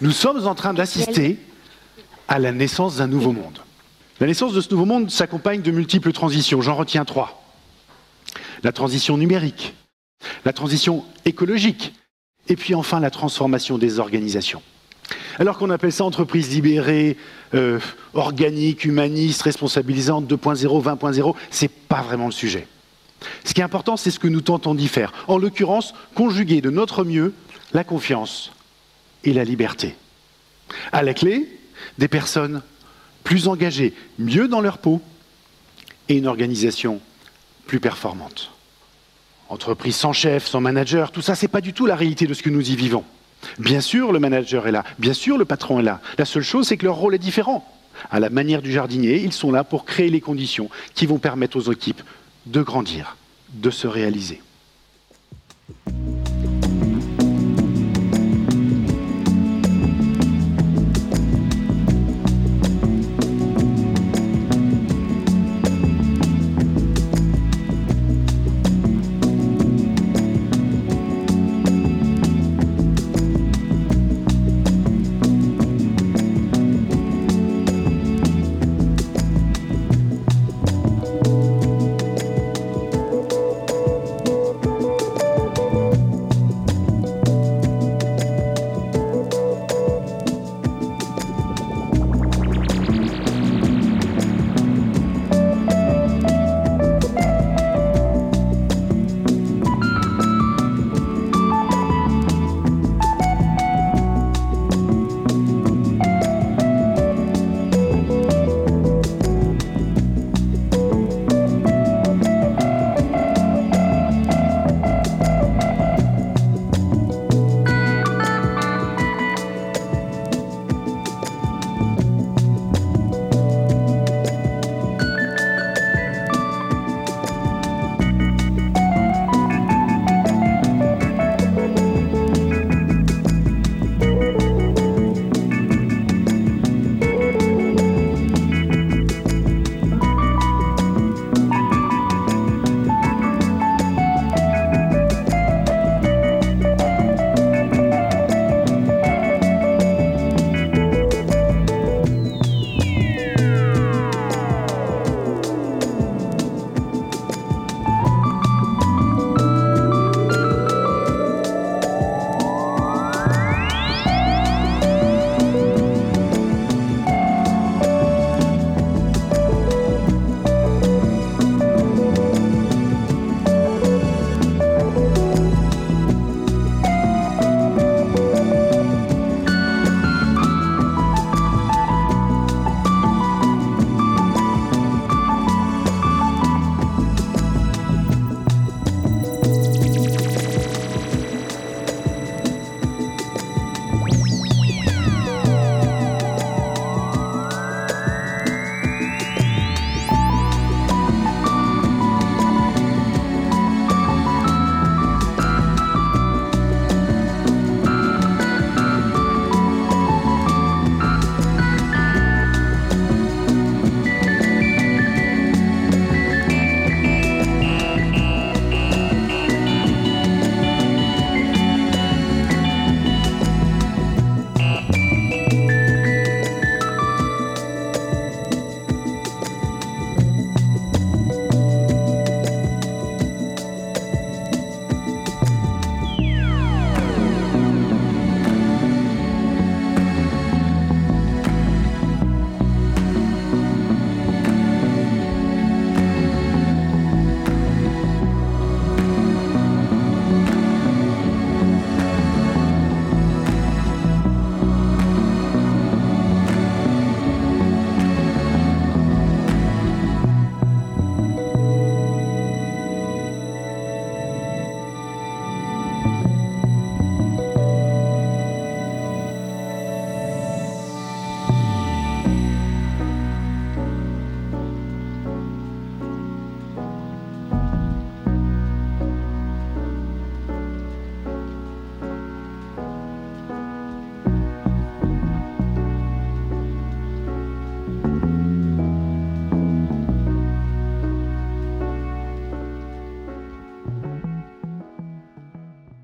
Nous sommes en train d'assister à la naissance d'un nouveau monde. La naissance de ce nouveau monde s'accompagne de multiples transitions. J'en retiens trois. La transition numérique, la transition écologique, et puis enfin la transformation des organisations. Alors qu'on appelle ça entreprise libérée, euh, organique, humaniste, responsabilisante, 2.0, 20.0, c'est pas vraiment le sujet. Ce qui est important, c'est ce que nous tentons d'y faire. En l'occurrence, conjuguer de notre mieux la confiance et la liberté. À la clé, des personnes plus engagées, mieux dans leur peau, et une organisation plus performante. Entreprise sans chef, sans manager, tout ça, c'est pas du tout la réalité de ce que nous y vivons. Bien sûr, le manager est là, bien sûr, le patron est là. La seule chose, c'est que leur rôle est différent. À la manière du jardinier, ils sont là pour créer les conditions qui vont permettre aux équipes de grandir, de se réaliser.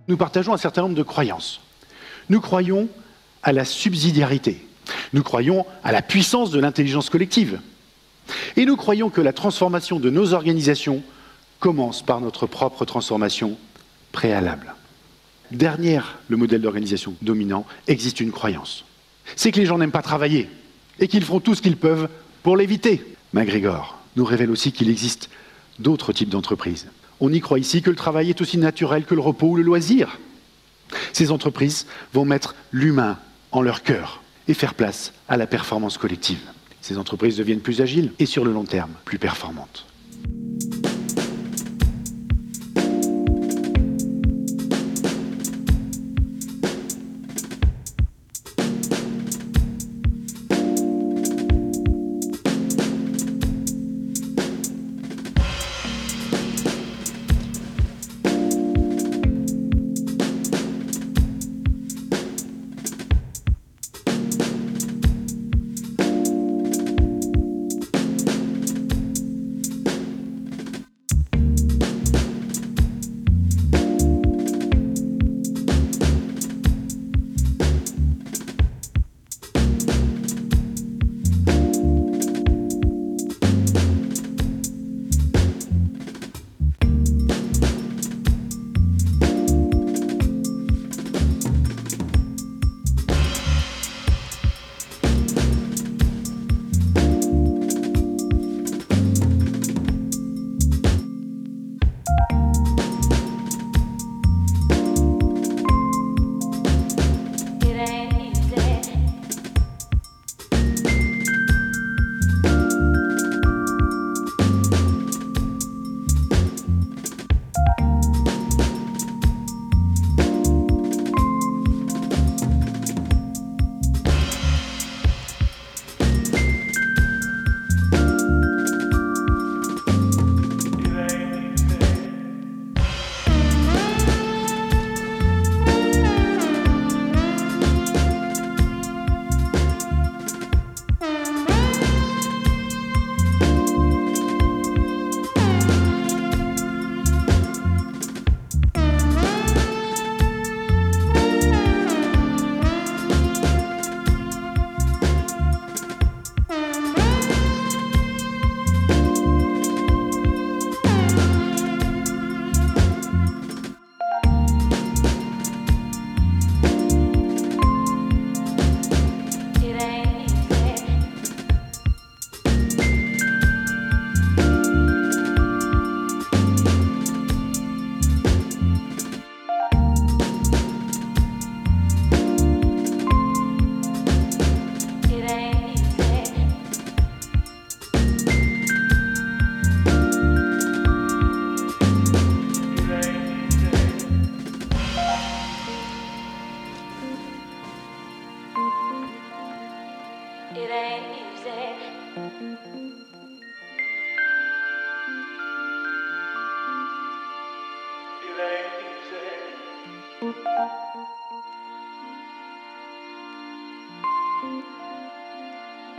Nous partageons un certain nombre de croyances. Nous croyons à la subsidiarité. Nous croyons à la puissance de l'intelligence collective. Et nous croyons que la transformation de nos organisations commence par notre propre transformation préalable. Derrière le modèle d'organisation dominant existe une croyance. C'est que les gens n'aiment pas travailler et qu'ils feront tout ce qu'ils peuvent pour l'éviter. MacGregor nous révèle aussi qu'il existe d'autres types d'entreprises. On y croit ici que le travail est aussi naturel que le repos ou le loisir. Ces entreprises vont mettre l'humain en leur cœur et faire place à la performance collective. Ces entreprises deviennent plus agiles et sur le long terme plus performantes.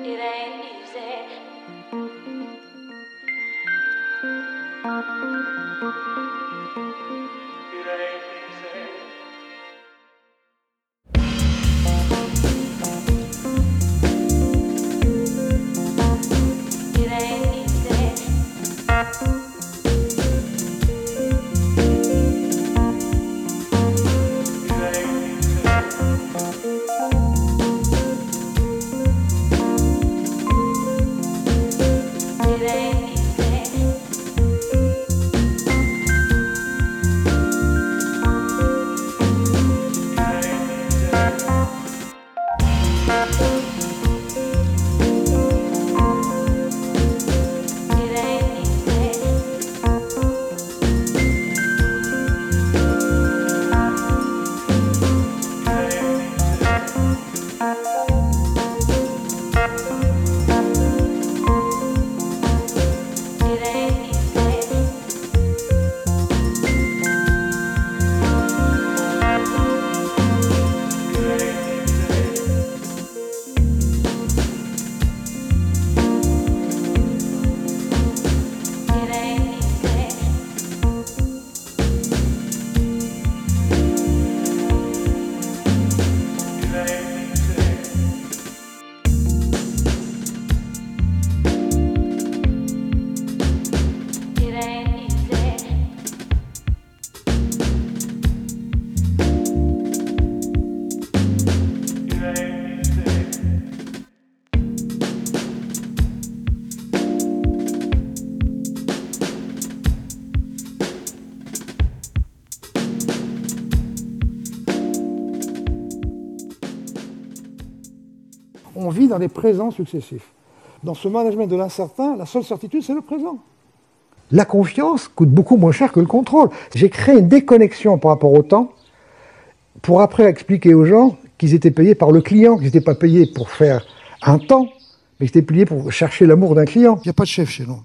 it ain't easy. Dans les présents successifs. Dans ce management de l'incertain, la seule certitude, c'est le présent. La confiance coûte beaucoup moins cher que le contrôle. J'ai créé une déconnexion par rapport au temps pour après expliquer aux gens qu'ils étaient payés par le client, qu'ils n'étaient pas payés pour faire un temps, mais qu'ils étaient payés pour chercher l'amour d'un client. Il n'y a pas de chef chez nous.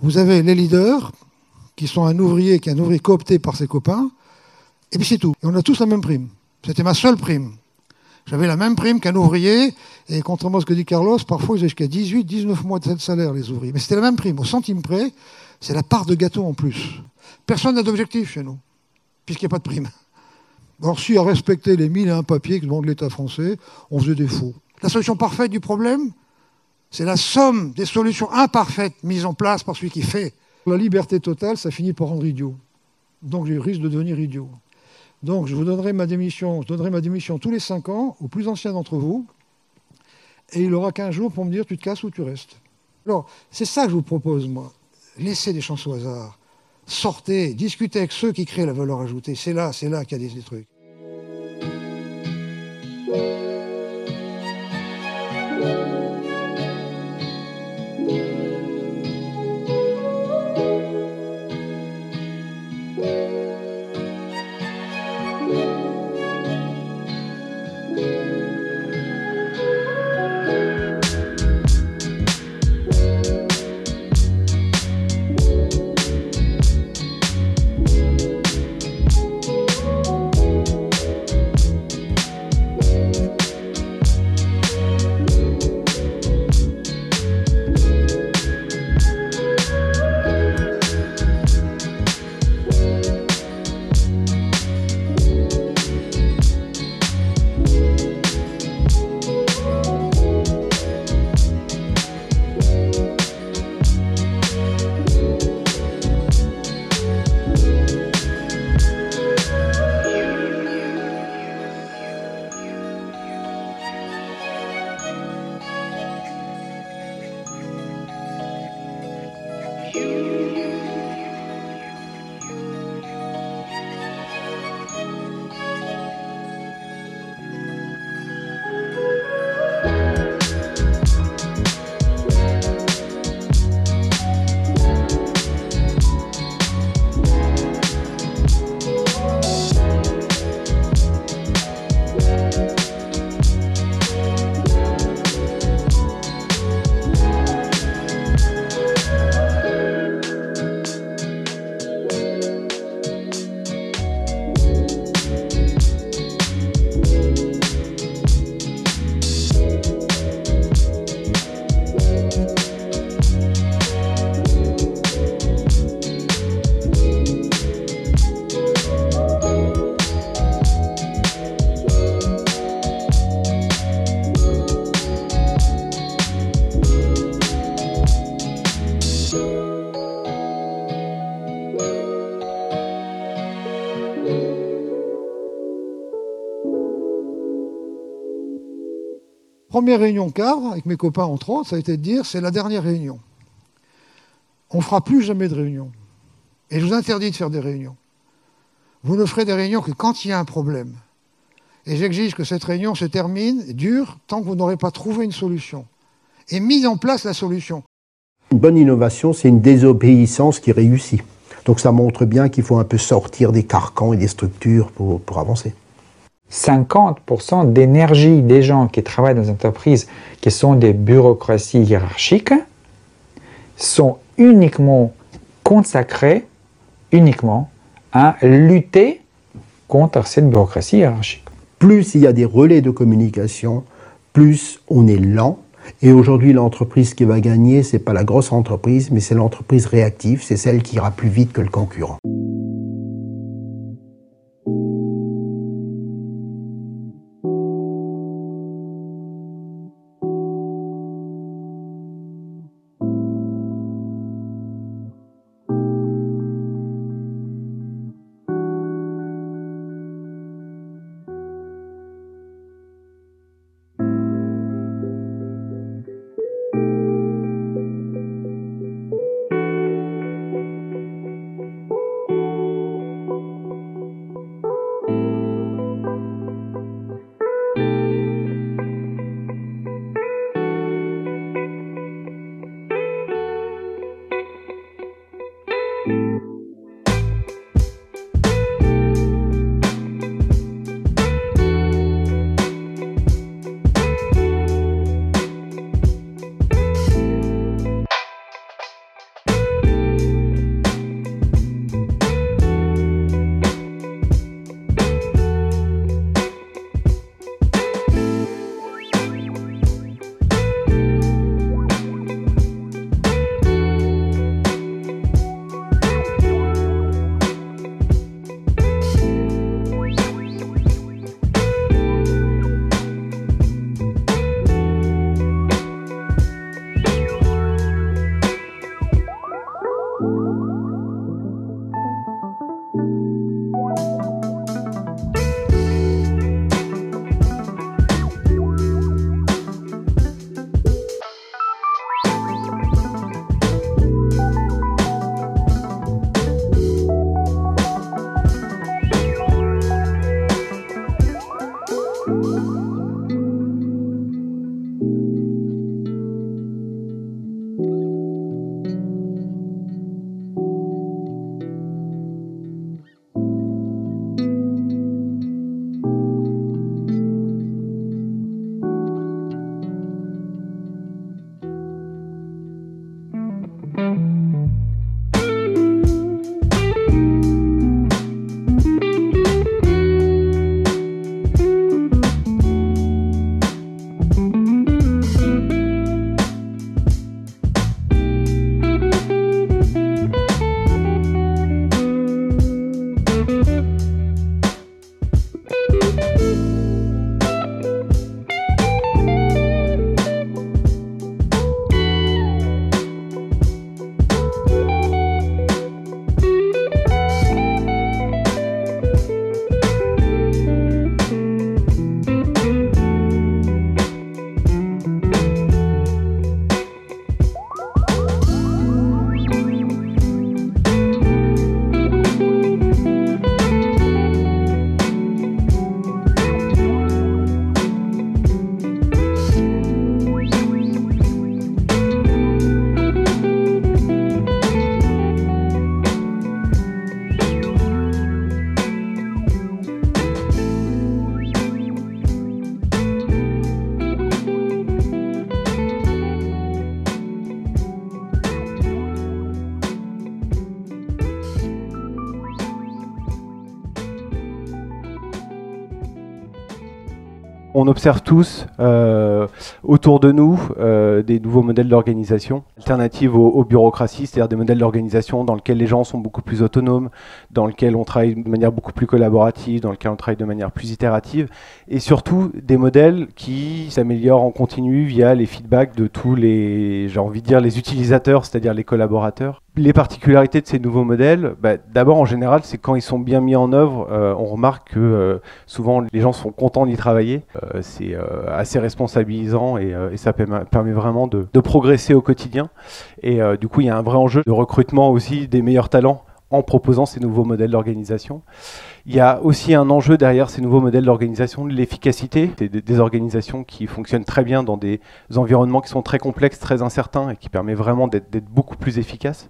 Vous avez les leaders, qui sont un ouvrier, qui est un ouvrier coopté par ses copains, et puis c'est tout. Et on a tous la même prime. C'était ma seule prime. J'avais la même prime qu'un ouvrier, et contrairement à ce que dit Carlos, parfois ils avaient jusqu'à 18, 19 mois de salaire, les ouvriers. Mais c'était la même prime, au centime près, c'est la part de gâteau en plus. Personne n'a d'objectif chez nous, puisqu'il n'y a pas de prime. Or, si à respecter les mille et un papiers que demande l'État français, on faisait des faux. La solution parfaite du problème, c'est la somme des solutions imparfaites mises en place par celui qui fait. La liberté totale, ça finit par rendre idiot. Donc je risque de devenir idiot. Donc je vous donnerai ma démission, je donnerai ma démission tous les cinq ans au plus ancien d'entre vous, et il aura qu'un jour pour me dire tu te casses ou tu restes. Alors, c'est ça que je vous propose, moi. Laissez des chances au hasard. Sortez, discutez avec ceux qui créent la valeur ajoutée. C'est là, c'est là qu'il y a des trucs. Première réunion cadre, avec mes copains entre autres, ça a été de dire c'est la dernière réunion. On ne fera plus jamais de réunion. Et je vous interdis de faire des réunions. Vous ne ferez des réunions que quand il y a un problème. Et j'exige que cette réunion se termine, dure, tant que vous n'aurez pas trouvé une solution. Et mis en place la solution. Une bonne innovation, c'est une désobéissance qui réussit. Donc ça montre bien qu'il faut un peu sortir des carcans et des structures pour, pour avancer. 50% d'énergie des gens qui travaillent dans les entreprises qui sont des bureaucraties hiérarchiques sont uniquement consacrés uniquement à lutter contre cette bureaucratie hiérarchique. Plus il y a des relais de communication, plus on est lent. Et aujourd'hui, l'entreprise qui va gagner, c'est pas la grosse entreprise, mais c'est l'entreprise réactive, c'est celle qui ira plus vite que le concurrent. On observe tous euh, autour de nous euh, des nouveaux modèles d'organisation, alternatives aux, bureaucraties, c'est-à-dire des modèles d'organisation dans lesquels les gens sont beaucoup plus autonomes, dans lesquels on travaille de manière beaucoup plus collaborative, dans lesquels on travaille de manière plus itérative, et surtout des modèles qui s'améliorent en continu via les feedbacks de tous les, j'ai dire, les utilisateurs, c'est-à-dire les collaborateurs les particularités de ces nouveaux modèles, bah, d'abord en général, c'est quand ils sont bien mis en œuvre, euh, on remarque que euh, souvent les gens sont contents d'y travailler. Euh, c'est assez responsabilisant et, ça permet vraiment de, de, progresser au quotidien. Et du coup, il y a un vrai enjeu de recrutement aussi des meilleurs talents en proposant ces nouveaux modèles d'organisation. Il y a aussi un enjeu derrière ces nouveaux modèles d'organisation, l'efficacité. Des, des, organisations qui fonctionnent très bien dans des environnements qui sont très complexes, très incertains et qui permettent vraiment d'être beaucoup plus efficaces.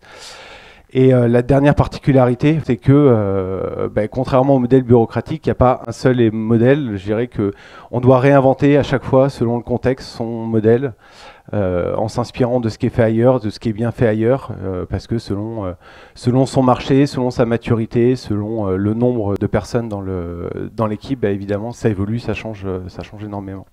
Et euh, la dernière particularité, c'est que, euh, ben, contrairement au modèle bureaucratique, il n'y a pas un seul modèle. Je dirais qu'on doit réinventer à chaque fois, selon le contexte, son modèle. Euh, en s'inspirant de ce qui est fait ailleurs, de ce qui est bien fait ailleurs, euh, parce que selon, euh, selon son marché, selon sa maturité, selon le nombre de personnes dans l'équipe, dans bah, évidemment, ça évolue, ça change, ça change énormément.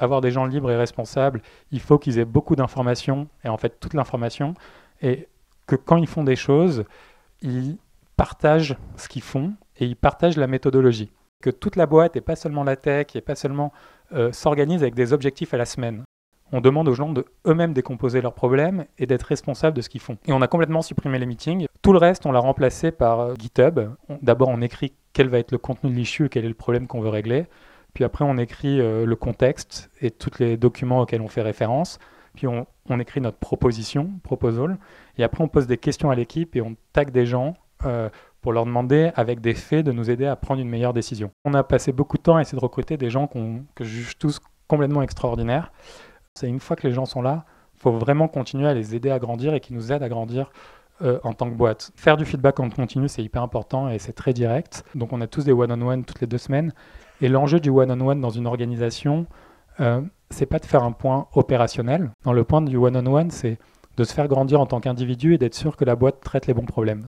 Avoir des gens libres et responsables, il faut qu'ils aient beaucoup d'informations, et en fait toute l'information, et que quand ils font des choses, ils partagent ce qu'ils font et ils partagent la méthodologie. Que toute la boîte, et pas seulement la tech, et pas seulement euh, s'organise avec des objectifs à la semaine. On demande aux gens de eux-mêmes décomposer leurs problèmes et d'être responsables de ce qu'ils font. Et on a complètement supprimé les meetings. Tout le reste, on l'a remplacé par euh, GitHub. D'abord, on écrit quel va être le contenu de l'issue, quel est le problème qu'on veut régler. Puis après, on écrit euh, le contexte et tous les documents auxquels on fait référence. Puis on, écrit notre proposition, proposal. Et après, on pose des questions à l'équipe et on tag des gens euh, pour leur demander, avec des faits, de nous aider à prendre une meilleure décision. On a passé beaucoup de temps à essayer de recruter des gens que je juge tous complètement extraordinaires. C'est une fois que les gens sont là, il faut vraiment continuer à les aider à grandir et qu'ils nous aident à grandir euh, en tant que boîte. Faire du feedback en continu, c'est hyper important et c'est très direct. Donc on a tous des one-on-one toutes les deux semaines. Et l'enjeu du one-on-one dans une organisation, euh, c'est pas de faire un point opérationnel. Dans le point du one-on-one, c'est de se faire grandir en tant qu'individu et d'être sûr que la boîte traite les bons problèmes.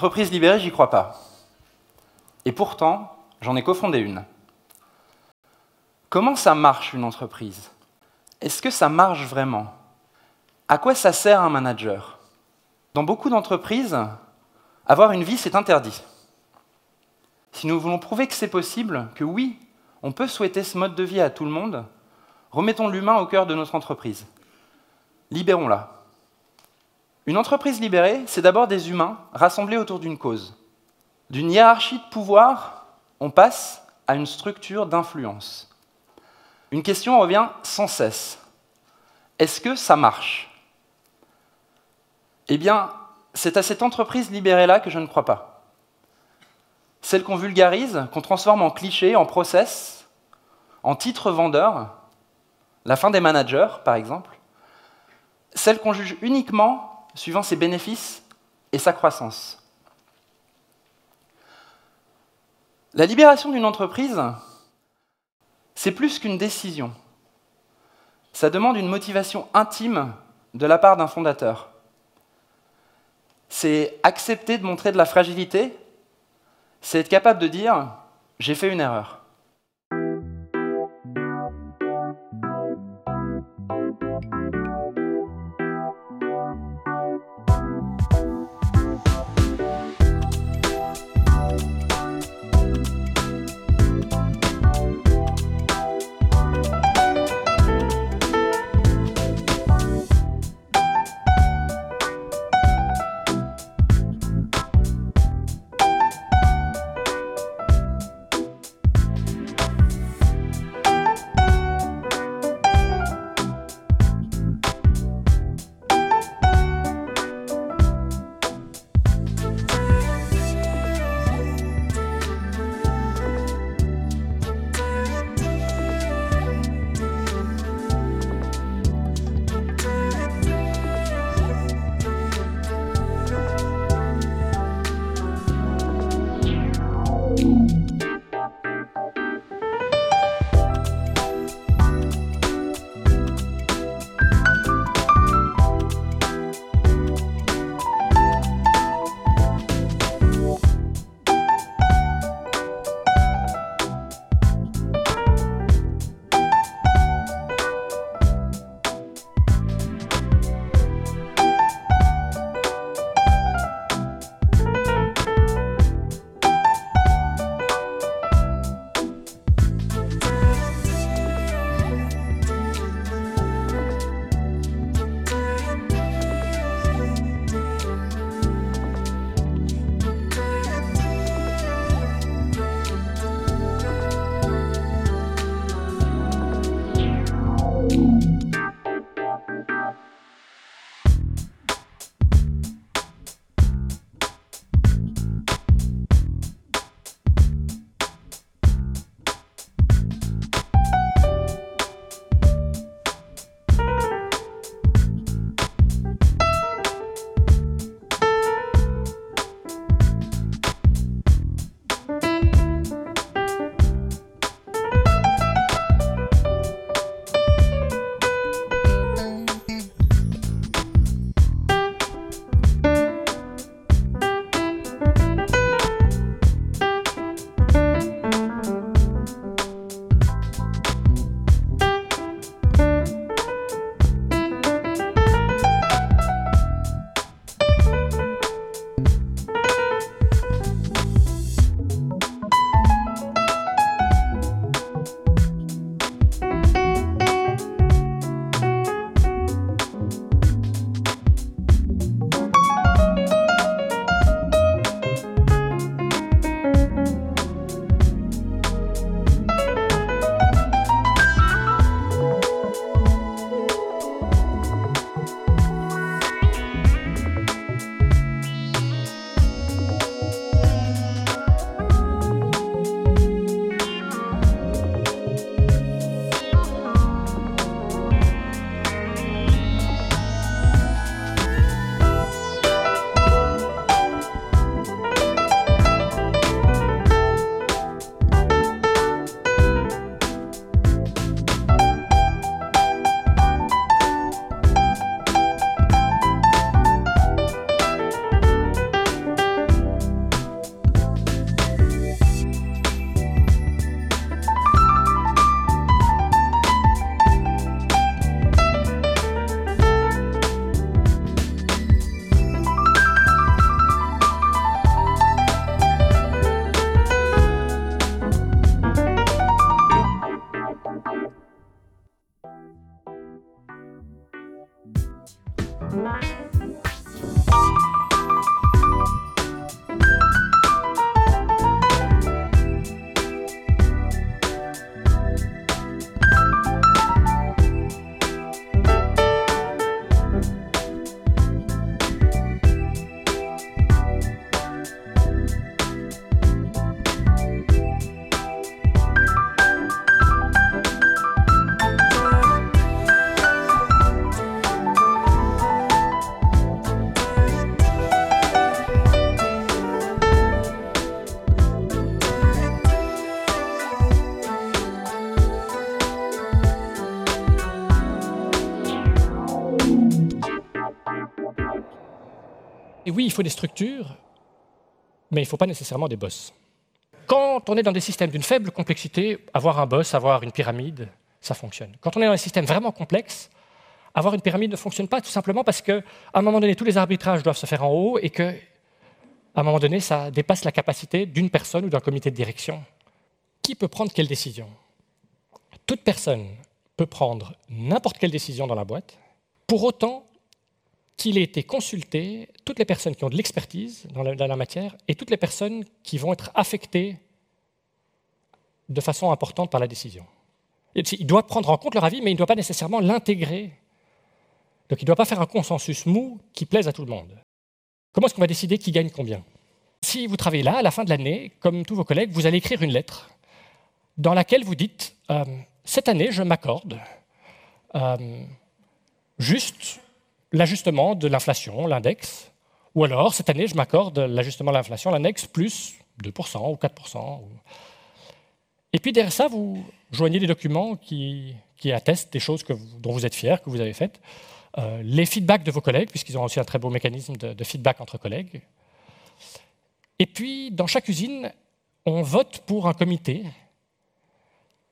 L'entreprise libérée, j'y crois pas. Et pourtant, j'en ai cofondé une. Comment ça marche une entreprise? Est-ce que ça marche vraiment? À quoi ça sert un manager? Dans beaucoup d'entreprises, avoir une vie, c'est interdit. Si nous voulons prouver que c'est possible, que oui, on peut souhaiter ce mode de vie à tout le monde, remettons l'humain au cœur de notre entreprise. Libérons-la. Une entreprise libérée, c'est d'abord des humains rassemblés autour d'une cause. D'une hiérarchie de pouvoir, on passe à une structure d'influence. Une question revient sans cesse. Est-ce que ça marche? Eh bien, c'est à cette entreprise libérée-là que je ne crois pas. Celle qu'on vulgarise, qu'on transforme en cliché, en process, en titre vendeur, la fin des managers, par exemple, celle qu'on juge uniquement suivant ses bénéfices et sa croissance. La libération d'une entreprise, c'est plus qu'une décision. Ça demande une motivation intime de la part d'un fondateur. C'est accepter de montrer de la fragilité, c'est être capable de dire j'ai fait une erreur. Il faut des structures, mais il ne faut pas nécessairement des boss. Quand on est dans des systèmes d'une faible complexité, avoir un boss, avoir une pyramide, ça fonctionne. Quand on est dans un système vraiment complexe, avoir une pyramide ne fonctionne pas tout simplement parce qu'à un moment donné, tous les arbitrages doivent se faire en haut et que, un moment donné, ça dépasse la capacité d'une personne ou d'un comité de direction. Qui peut prendre quelle décision? Toute personne peut prendre n'importe quelle décision dans la boîte. Pour autant, qu'il ait été consulté toutes les personnes qui ont de l'expertise dans, la matière et toutes les personnes qui vont être affectées de façon importante par la décision. Il doit prendre en compte leur avis, mais il ne doit pas nécessairement l'intégrer. Donc il ne doit pas faire un consensus mou qui plaise à tout le monde. Comment est-ce qu'on va décider qui gagne combien? Si vous travaillez là, à la fin de l'année, comme tous vos collègues, vous allez écrire une lettre dans laquelle vous dites euh, Cette année, je m'accorde euh, juste l'ajustement de l'inflation, l'index, ou alors cette année, je m'accorde l'ajustement de l'inflation, l'index, plus 2% ou 4%. Et puis derrière ça, vous joignez des documents qui, attestent des choses dont vous êtes fiers, que vous avez faites, euh, les feedbacks de vos collègues, puisqu'ils ont aussi un très beau mécanisme de feedback entre collègues. Et puis, dans chaque usine, on vote pour un comité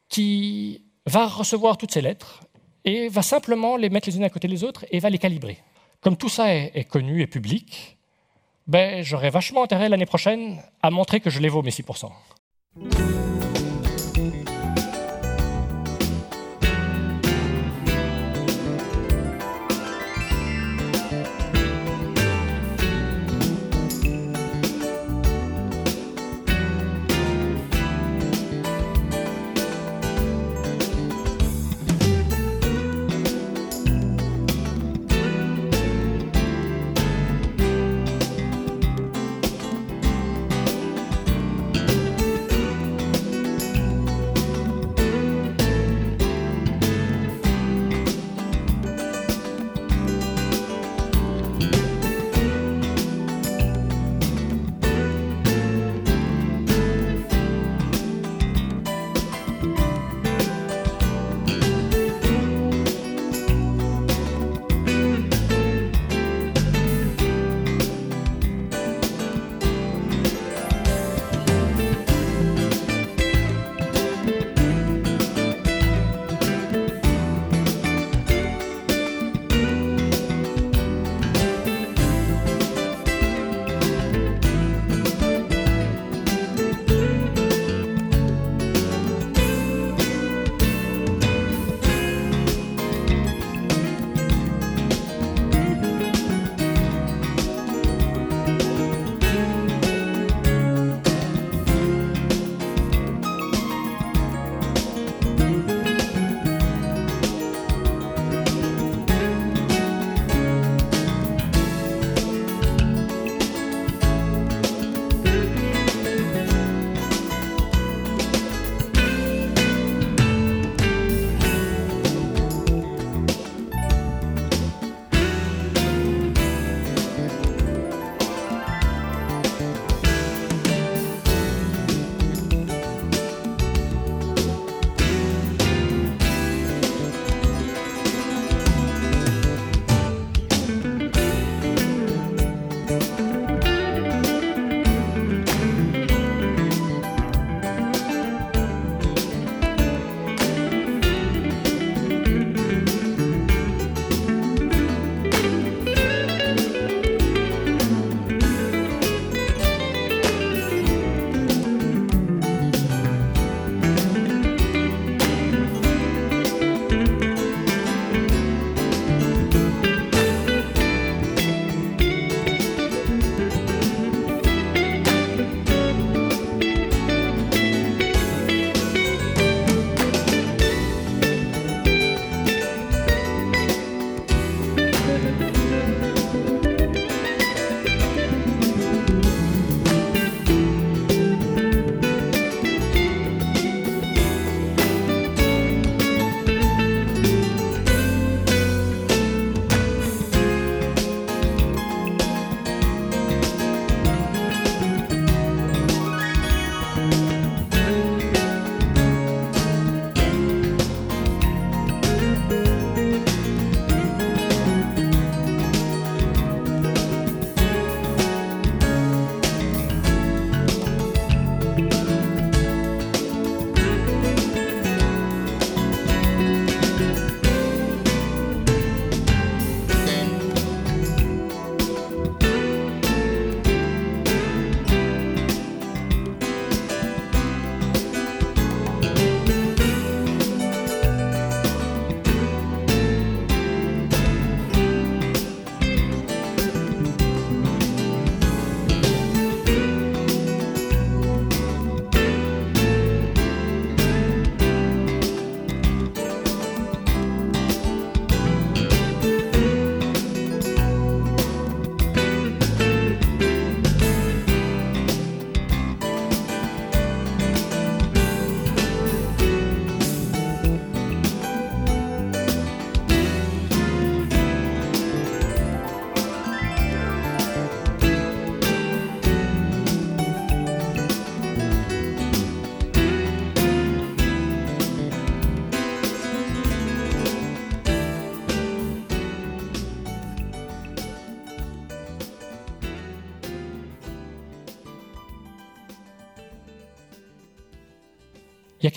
qui va recevoir toutes ces lettres et va simplement les mettre les unes à côté des autres et va les calibrer. Comme tout ça est, connu et public, ben, j'aurai vachement intérêt l'année prochaine à montrer que je les vaux mes 6%.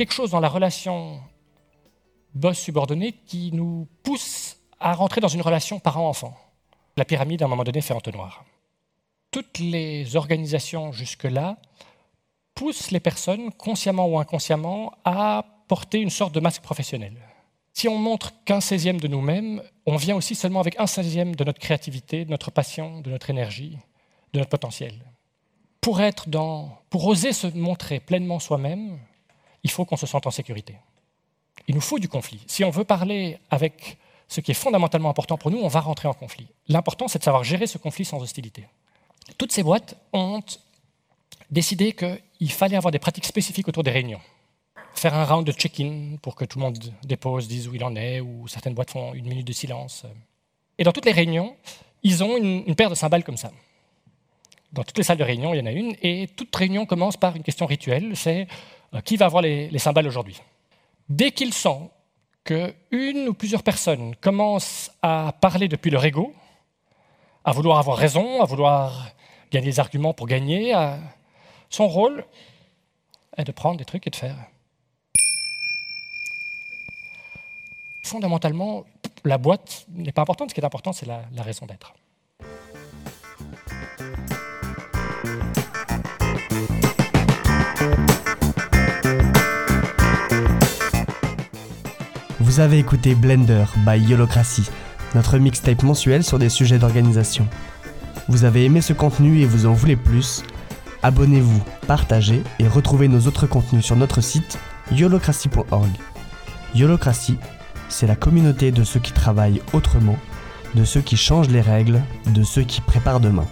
Quelque chose dans la relation boss-subordonné qui nous pousse à rentrer dans une relation parent-enfant. La pyramide, à un moment donné, fait entonnoir. Toutes les organisations jusque-là poussent les personnes, consciemment ou inconsciemment, à porter une sorte de masque professionnel. Si on montre qu'un seizième de nous-mêmes, on vient aussi seulement avec un seizième de notre créativité, de notre passion, de notre énergie, de notre potentiel. Pour, être dans, pour oser se montrer pleinement soi-même, il faut qu'on se sente en sécurité. Il nous faut du conflit. Si on veut parler avec ce qui est fondamentalement important pour nous, on va rentrer en conflit. L'important, c'est de savoir gérer ce conflit sans hostilité. Toutes ces boîtes ont décidé qu'il fallait avoir des pratiques spécifiques autour des réunions. Faire un round de check-in pour que tout le monde dépose, dise où il en est, ou certaines boîtes font une minute de silence. Et dans toutes les réunions, ils ont une, paire de cymbales comme ça. Dans toutes les salles de réunion, il y en a une, et toute réunion commence par une question rituelle, c'est qui va avoir les, les cymbales aujourd'hui Dès qu'ils sentent qu'une ou plusieurs personnes commencent à parler depuis leur ego, à vouloir avoir raison, à vouloir gagner des arguments pour gagner, son rôle est de prendre des trucs et de faire. Fondamentalement, la boîte n'est pas importante, ce qui est important, c'est la raison d'être. Vous avez écouté Blender by Yolocracy, notre mixtape mensuel sur des sujets d'organisation. Vous avez aimé ce contenu et vous en voulez plus? Abonnez-vous, partagez et retrouvez nos autres contenus sur notre site yolocracy.org. Yolocracy, c'est la communauté de ceux qui travaillent autrement, de ceux qui changent les règles, de ceux qui préparent demain.